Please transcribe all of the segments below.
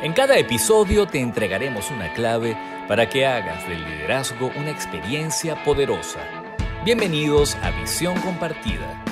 En cada episodio te entregaremos una clave para que hagas del liderazgo una experiencia poderosa. Bienvenidos a Visión Compartida.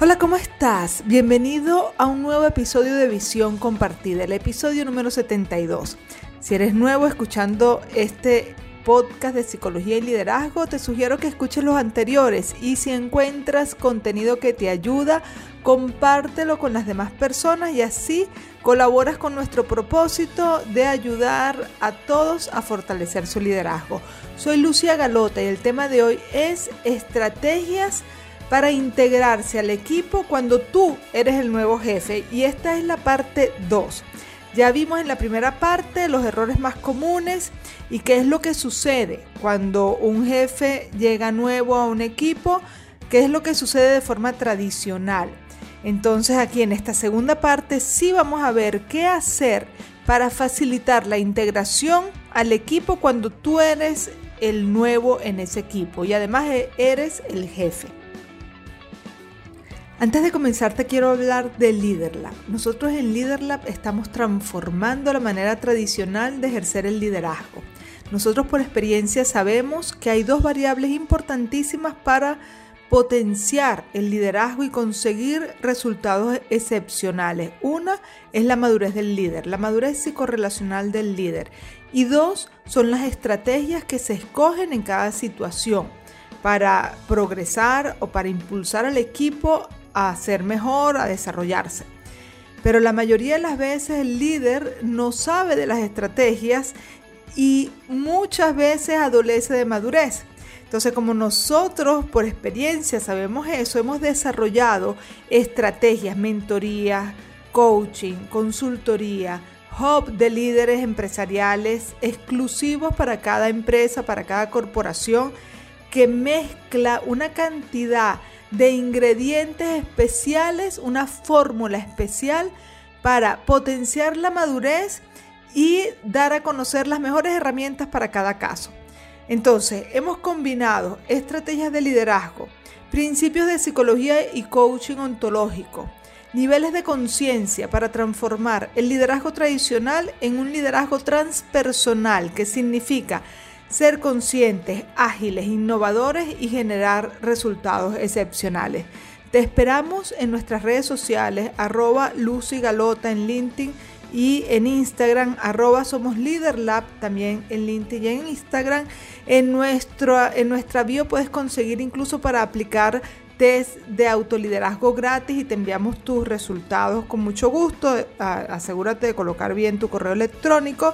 Hola, ¿cómo estás? Bienvenido a un nuevo episodio de Visión Compartida, el episodio número 72. Si eres nuevo escuchando este podcast de psicología y liderazgo, te sugiero que escuches los anteriores y si encuentras contenido que te ayuda, compártelo con las demás personas y así colaboras con nuestro propósito de ayudar a todos a fortalecer su liderazgo. Soy Lucia Galota y el tema de hoy es estrategias para integrarse al equipo cuando tú eres el nuevo jefe y esta es la parte 2. Ya vimos en la primera parte los errores más comunes y qué es lo que sucede cuando un jefe llega nuevo a un equipo, qué es lo que sucede de forma tradicional. Entonces aquí en esta segunda parte sí vamos a ver qué hacer para facilitar la integración al equipo cuando tú eres el nuevo en ese equipo y además eres el jefe. Antes de comenzar te quiero hablar de LeaderLab. Nosotros en LeaderLab estamos transformando la manera tradicional de ejercer el liderazgo. Nosotros por experiencia sabemos que hay dos variables importantísimas para potenciar el liderazgo y conseguir resultados excepcionales. Una es la madurez del líder, la madurez psicorrelacional del líder. Y dos son las estrategias que se escogen en cada situación para progresar o para impulsar al equipo a ser mejor, a desarrollarse. Pero la mayoría de las veces el líder no sabe de las estrategias y muchas veces adolece de madurez. Entonces, como nosotros por experiencia sabemos eso, hemos desarrollado estrategias, mentoría, coaching, consultoría, hub de líderes empresariales exclusivos para cada empresa, para cada corporación, que mezcla una cantidad de ingredientes especiales, una fórmula especial para potenciar la madurez y dar a conocer las mejores herramientas para cada caso. Entonces, hemos combinado estrategias de liderazgo, principios de psicología y coaching ontológico, niveles de conciencia para transformar el liderazgo tradicional en un liderazgo transpersonal, que significa ser conscientes, ágiles, innovadores y generar resultados excepcionales. Te esperamos en nuestras redes sociales, arroba Lucy Galota en LinkedIn y en Instagram, arroba Somos Leader Lab, también en LinkedIn y en Instagram. En, nuestro, en nuestra bio puedes conseguir incluso para aplicar test de autoliderazgo gratis y te enviamos tus resultados con mucho gusto. Asegúrate de colocar bien tu correo electrónico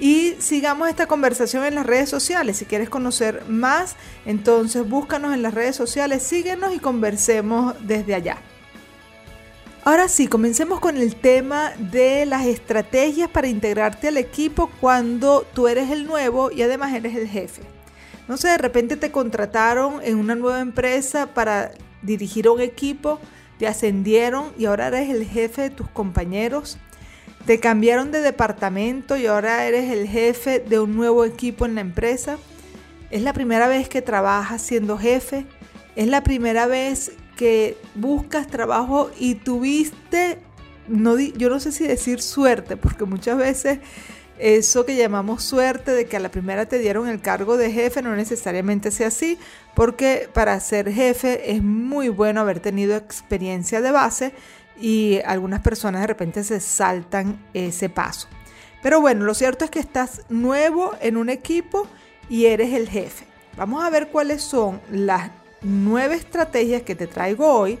y sigamos esta conversación en las redes sociales. Si quieres conocer más, entonces búscanos en las redes sociales, síguenos y conversemos desde allá. Ahora sí, comencemos con el tema de las estrategias para integrarte al equipo cuando tú eres el nuevo y además eres el jefe. No sé, de repente te contrataron en una nueva empresa para dirigir un equipo, te ascendieron y ahora eres el jefe de tus compañeros te cambiaron de departamento y ahora eres el jefe de un nuevo equipo en la empresa. Es la primera vez que trabajas siendo jefe. Es la primera vez que buscas trabajo y tuviste, no, yo no sé si decir suerte, porque muchas veces eso que llamamos suerte de que a la primera te dieron el cargo de jefe no necesariamente sea así, porque para ser jefe es muy bueno haber tenido experiencia de base y algunas personas de repente se saltan ese paso. Pero bueno, lo cierto es que estás nuevo en un equipo y eres el jefe. Vamos a ver cuáles son las nueve estrategias que te traigo hoy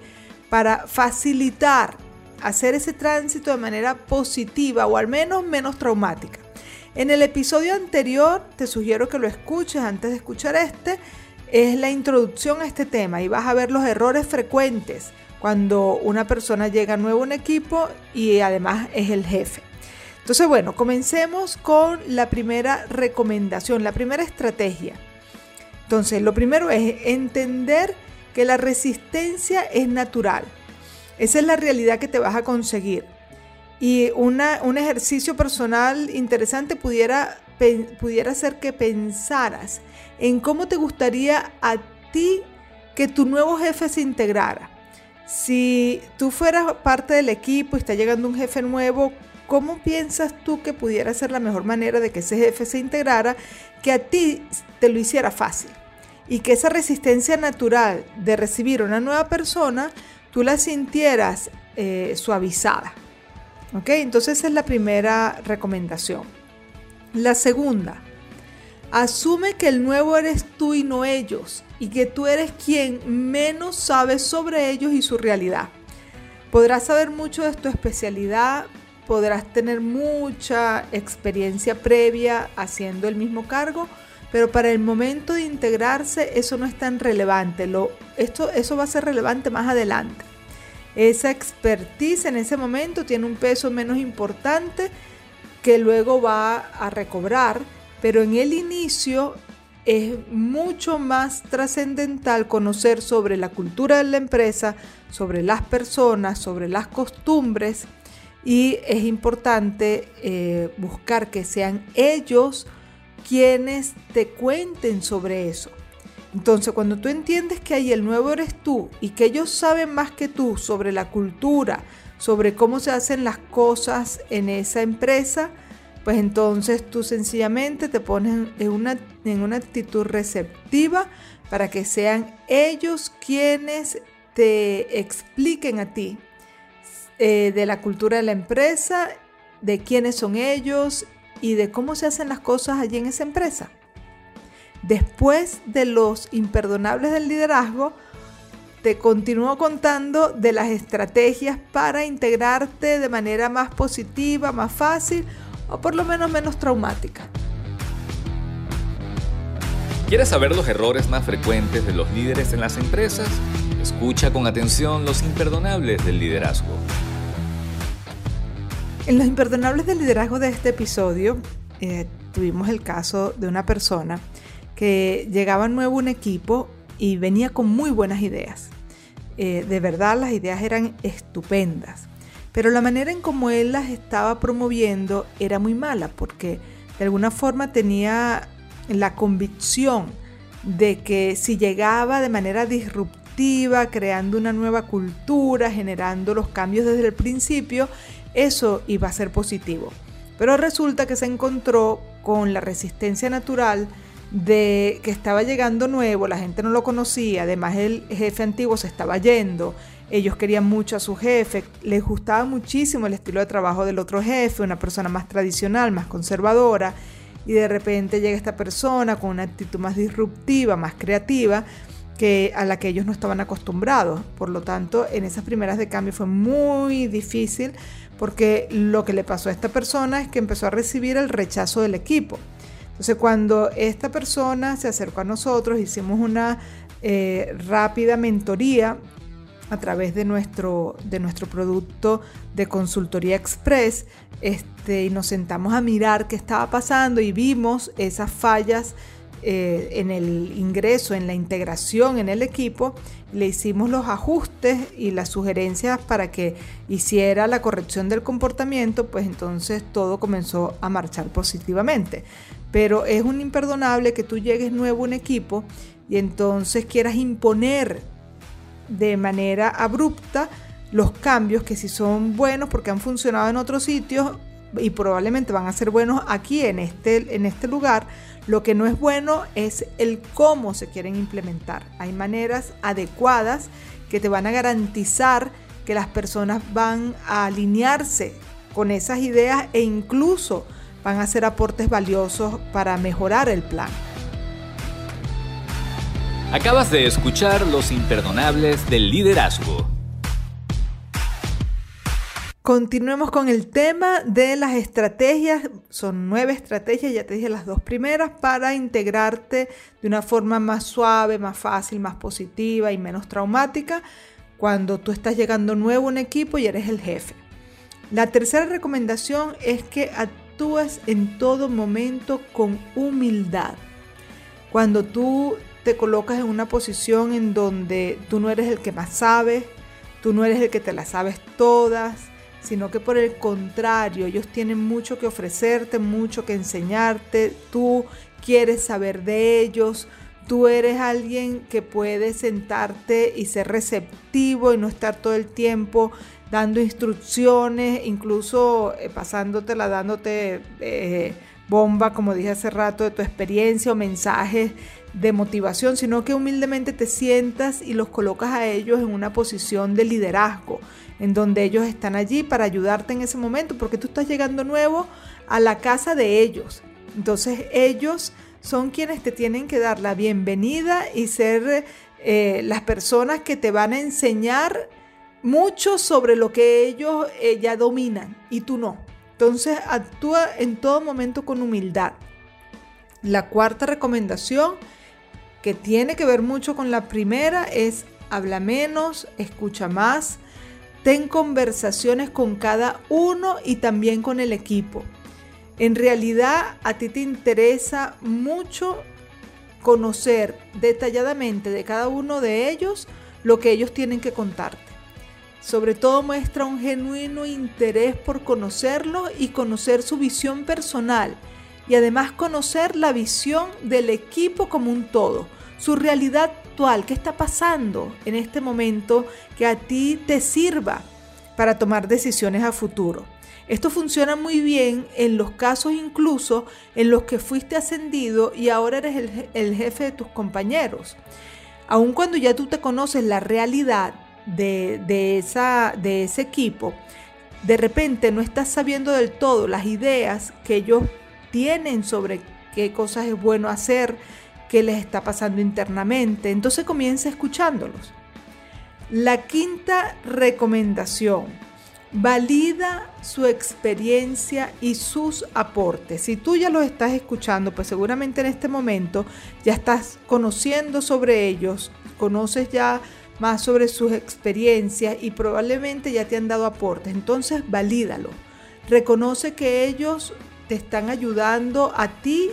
para facilitar hacer ese tránsito de manera positiva o al menos menos traumática. En el episodio anterior, te sugiero que lo escuches antes de escuchar este, es la introducción a este tema y vas a ver los errores frecuentes cuando una persona llega nuevo a un equipo y además es el jefe. Entonces, bueno, comencemos con la primera recomendación, la primera estrategia. Entonces, lo primero es entender que la resistencia es natural. Esa es la realidad que te vas a conseguir. Y un ejercicio personal interesante pudiera, pudiera ser que pensaras en cómo te gustaría a ti que tu nuevo jefe se integrara Si tú fueras parte del equipo y está llegando un jefe nuevo, ¿cómo piensas tú que pudiera ser la mejor manera de que ese jefe se integrara, que a ti te lo hiciera fácil? Y que esa resistencia natural de recibir una nueva persona, tú la sintieras eh, suavizada. ¿Ok? Entonces esa es la primera recomendación. La segunda, asume que el nuevo eres tú y no ellos, y que tú eres quien menos sabe sobre ellos y su realidad. Podrás saber mucho de tu especialidad, podrás tener mucha experiencia previa haciendo el mismo cargo, pero para el momento de integrarse eso no es tan relevante. Lo, esto, eso va a ser relevante más adelante. Esa expertise en ese momento tiene un peso menos importante que luego va a recobrar, pero en el inicio es mucho más trascendental conocer sobre la cultura de la empresa, sobre las personas, sobre las costumbres y es importante eh, buscar que sean ellos quienes te cuenten sobre eso. Entonces, cuando tú entiendes que ahí el nuevo eres tú y que ellos saben más que tú sobre la cultura, sobre cómo se hacen las cosas en esa empresa, pues entonces tú sencillamente te pones en una, en una actitud receptiva para que sean ellos quienes te expliquen a ti eh, de la cultura de la empresa, de quiénes son ellos y de cómo se hacen las cosas allí en esa empresa. Después de los imperdonables del liderazgo, te continúo contando de las estrategias para integrarte de manera más positiva, más fácil o por lo menos menos traumática. ¿Quieres saber los errores más frecuentes de los líderes en las empresas? Escucha con atención los imperdonables del liderazgo. En los imperdonables del liderazgo de este episodio eh, tuvimos el caso de una persona que llegaba nuevo un equipo y venía con muy buenas ideas. Eh, de verdad las ideas eran estupendas, pero la manera en cómo él las estaba promoviendo era muy mala porque de alguna forma tenía la convicción de que si llegaba de manera disruptiva, creando una nueva cultura, generando los cambios desde el principio, eso iba a ser positivo. Pero resulta que se encontró con la resistencia natural de que estaba llegando nuevo, la gente no lo conocía, además el jefe antiguo se estaba yendo, ellos querían mucho a su jefe, les gustaba muchísimo el estilo de trabajo del otro jefe, una persona más tradicional, más conservadora, y de repente llega esta persona con una actitud más disruptiva, más creativa, que a la que ellos no estaban acostumbrados. Por lo tanto, en esas primeras de cambio fue muy difícil porque lo que le pasó a esta persona es que empezó a recibir el rechazo del equipo. Entonces cuando esta persona se acercó a nosotros, hicimos una eh, rápida mentoría a través de nuestro, de nuestro producto de consultoría express este, y nos sentamos a mirar qué estaba pasando y vimos esas fallas eh, en el ingreso, en la integración en el equipo, le hicimos los ajustes y las sugerencias para que hiciera la corrección del comportamiento, pues entonces todo comenzó a marchar positivamente. Pero es un imperdonable que tú llegues nuevo a un equipo y entonces quieras imponer de manera abrupta los cambios que si son buenos porque han funcionado en otros sitios y probablemente van a ser buenos aquí en este, en este lugar, lo que no es bueno es el cómo se quieren implementar. Hay maneras adecuadas que te van a garantizar que las personas van a alinearse con esas ideas e incluso van a hacer aportes valiosos para mejorar el plan. Acabas de escuchar Los Imperdonables del Liderazgo. Continuemos con el tema de las estrategias. Son nueve estrategias, ya te dije las dos primeras, para integrarte de una forma más suave, más fácil, más positiva y menos traumática cuando tú estás llegando nuevo a un equipo y eres el jefe. La tercera recomendación es que actúes en todo momento con humildad. Cuando tú te colocas en una posición en donde tú no eres el que más sabe, tú no eres el que te las sabes todas, sino que por el contrario, ellos tienen mucho que ofrecerte, mucho que enseñarte, tú quieres saber de ellos, tú eres alguien que puede sentarte y ser receptivo y no estar todo el tiempo dando instrucciones, incluso eh, pasándotela, dándote eh, bomba, como dije hace rato, de tu experiencia o mensajes de motivación, sino que humildemente te sientas y los colocas a ellos en una posición de liderazgo, en donde ellos están allí para ayudarte en ese momento, porque tú estás llegando nuevo a la casa de ellos. Entonces ellos son quienes te tienen que dar la bienvenida y ser eh, las personas que te van a enseñar mucho sobre lo que ellos eh, ya dominan y tú no. Entonces actúa en todo momento con humildad. La cuarta recomendación, que tiene que ver mucho con la primera, es habla menos, escucha más, ten conversaciones con cada uno y también con el equipo. En realidad a ti te interesa mucho conocer detalladamente de cada uno de ellos lo que ellos tienen que contarte. Sobre todo muestra un genuino interés por conocerlo y conocer su visión personal y además conocer la visión del equipo como un todo, su realidad actual, qué está pasando en este momento que a ti te sirva para tomar decisiones a futuro. Esto funciona muy bien en los casos incluso en los que fuiste ascendido y ahora eres el, jefe de tus compañeros. Aun cuando ya tú te conoces la realidad de, esa, de ese equipo, de repente no estás sabiendo del todo las ideas que ellos tienen sobre qué cosas es bueno hacer, qué les está pasando internamente. Entonces comienza escuchándolos. La quinta recomendación, valida su experiencia y sus aportes. Si tú ya los estás escuchando, pues seguramente en este momento ya estás conociendo sobre ellos, conoces ya más sobre sus experiencias y probablemente ya te han dado aportes. Entonces, valídalo. Reconoce que ellos te están ayudando a ti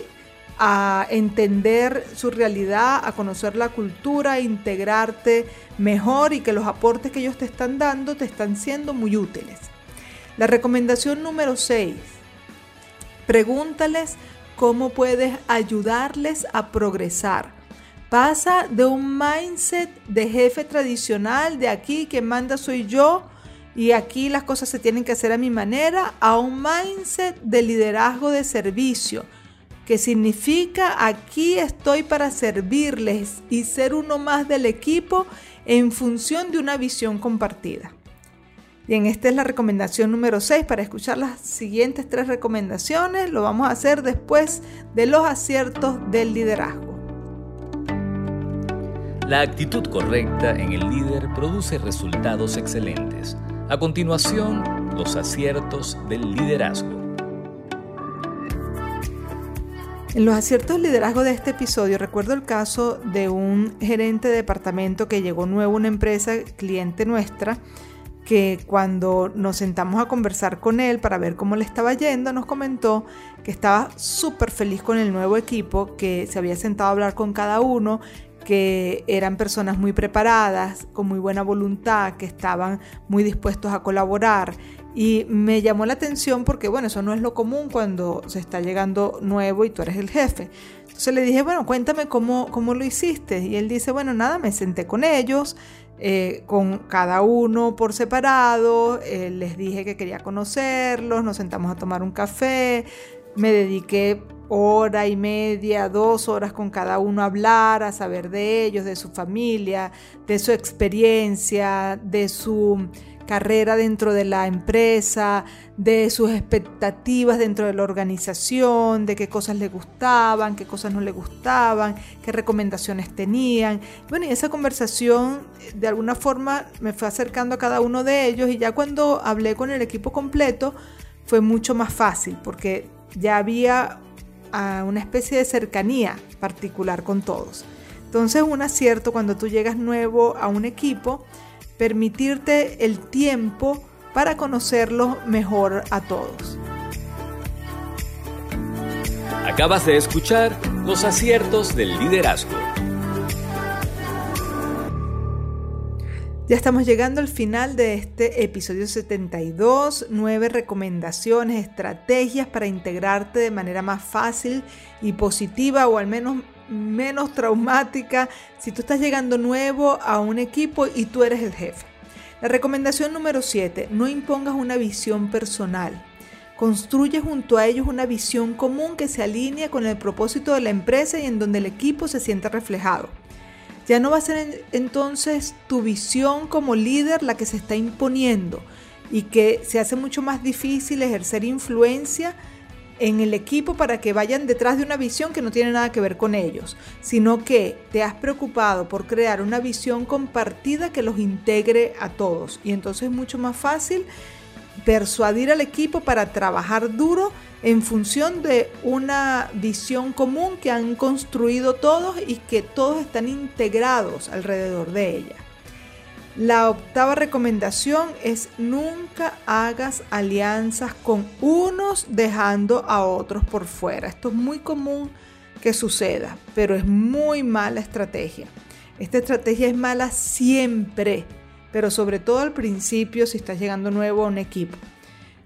a entender su realidad, a conocer la cultura, a integrarte mejor y que los aportes que ellos te están dando te están siendo muy útiles. La recomendación número 6. Pregúntales cómo puedes ayudarles a progresar. Pasa de un mindset de jefe tradicional, de aquí que manda soy yo y aquí las cosas se tienen que hacer a mi manera, a un mindset de liderazgo de servicio, que significa aquí estoy para servirles y ser uno más del equipo en función de una visión compartida. Bien, esta es la recomendación número 6. Para escuchar las siguientes tres recomendaciones, lo vamos a hacer después de los aciertos del liderazgo. La actitud correcta en el líder produce resultados excelentes. A continuación, los aciertos del liderazgo. En los aciertos del liderazgo de este episodio recuerdo el caso de un gerente de departamento que llegó nuevo a una empresa cliente nuestra que cuando nos sentamos a conversar con él para ver cómo le estaba yendo, nos comentó que estaba súper feliz con el nuevo equipo, que se había sentado a hablar con cada uno, que eran personas muy preparadas, con muy buena voluntad, que estaban muy dispuestos a colaborar. Y me llamó la atención porque, bueno, eso no es lo común cuando se está llegando nuevo y tú eres el jefe. Entonces le dije, bueno, cuéntame cómo, cómo lo hiciste. Y él dice, bueno, nada, me senté con ellos, eh, con cada uno por separado, eh, les dije que quería conocerlos, nos sentamos a tomar un café, me dediqué hora y media, dos horas con cada uno a hablar, a saber de ellos, de su familia, de su experiencia, de su carrera dentro de la empresa, de sus expectativas dentro de la organización, de qué cosas le gustaban, qué cosas no le gustaban, qué recomendaciones tenían. Bueno, y esa conversación de alguna forma me fue acercando a cada uno de ellos y ya cuando hablé con el equipo completo fue mucho más fácil porque ya había a una especie de cercanía particular con todos. Entonces un acierto cuando tú llegas nuevo a un equipo, permitirte el tiempo para conocerlos mejor a todos. Acabas de escuchar los aciertos del liderazgo. Ya estamos llegando al final de este episodio 72, nueve recomendaciones, estrategias para integrarte de manera más fácil y positiva o al menos menos traumática si tú estás llegando nuevo a un equipo y tú eres el jefe. La recomendación número 7, no impongas una visión personal. Construye junto a ellos una visión común que se alinea con el propósito de la empresa y en donde el equipo se sienta reflejado. Ya no va a ser entonces tu visión como líder la que se está imponiendo y que se hace mucho más difícil ejercer influencia en el equipo para que vayan detrás de una visión que no tiene nada que ver con ellos, sino que te has preocupado por crear una visión compartida que los integre a todos. Y entonces es mucho más fácil persuadir al equipo para trabajar duro en función de una visión común que han construido todos y que todos están integrados alrededor de ella. La octava recomendación es nunca hagas alianzas con unos dejando a otros por fuera. Esto es muy común que suceda, pero es muy mala estrategia. Esta estrategia es mala siempre pero sobre todo al principio si estás llegando nuevo a un equipo.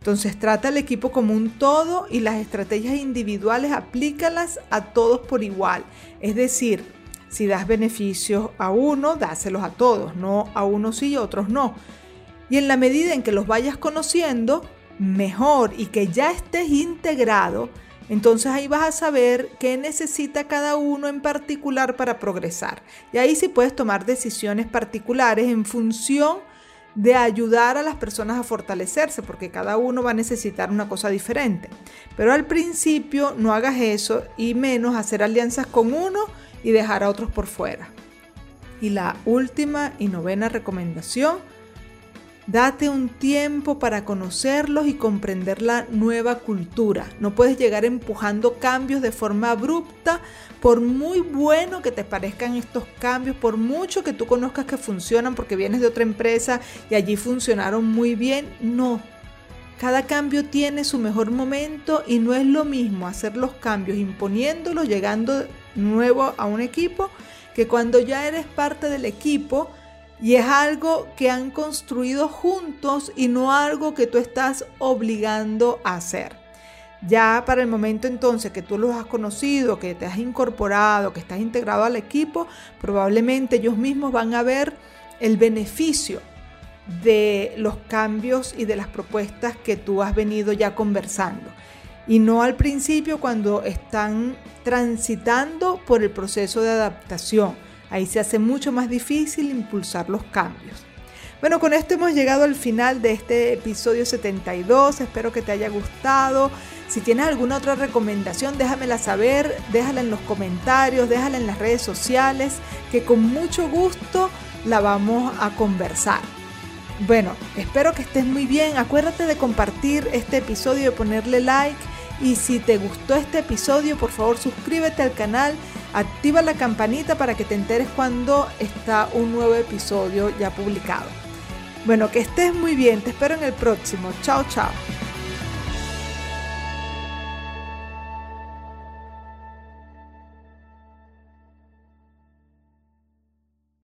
Entonces trata al equipo como un todo y las estrategias individuales aplícalas a todos por igual. Es decir, si das beneficios a uno, dáselos a todos, no a unos y otros no. Y en la medida en que los vayas conociendo, mejor y que ya estés integrado, entonces ahí vas a saber qué necesita cada uno en particular para progresar. Y ahí sí puedes tomar decisiones particulares en función de ayudar a las personas a fortalecerse, porque cada uno va a necesitar una cosa diferente. Pero al principio no hagas eso y menos hacer alianzas con uno y dejar a otros por fuera. Y la última y novena recomendación Date un tiempo para conocerlos y comprender la nueva cultura. No puedes llegar empujando cambios de forma abrupta, por muy bueno que te parezcan estos cambios, por mucho que tú conozcas que funcionan porque vienes de otra empresa y allí funcionaron muy bien. No. Cada cambio tiene su mejor momento y no es lo mismo hacer los cambios imponiéndolos, llegando nuevo a un equipo, que cuando ya eres parte del equipo y es algo que han construido juntos y no algo que tú estás obligando a hacer. Ya para el momento entonces que tú los has conocido, que te has incorporado, que estás integrado al equipo, probablemente ellos mismos van a ver el beneficio de los cambios y de las propuestas que tú has venido ya conversando. Y no al principio cuando están transitando por el proceso de adaptación Ahí se hace mucho más difícil impulsar los cambios. Bueno, con esto hemos llegado al final de este episodio 72. Espero que te haya gustado. Si tienes alguna otra recomendación, déjamela saber, déjala en los comentarios, déjala en las redes sociales, que con mucho gusto la vamos a conversar. Bueno, espero que estés muy bien. Acuérdate de compartir este episodio, de ponerle like. Y si te gustó este episodio, por favor suscríbete al canal Activa la campanita para que te enteres cuando está un nuevo episodio ya publicado. Bueno, que estés muy bien, te espero en el próximo. Chao, chao.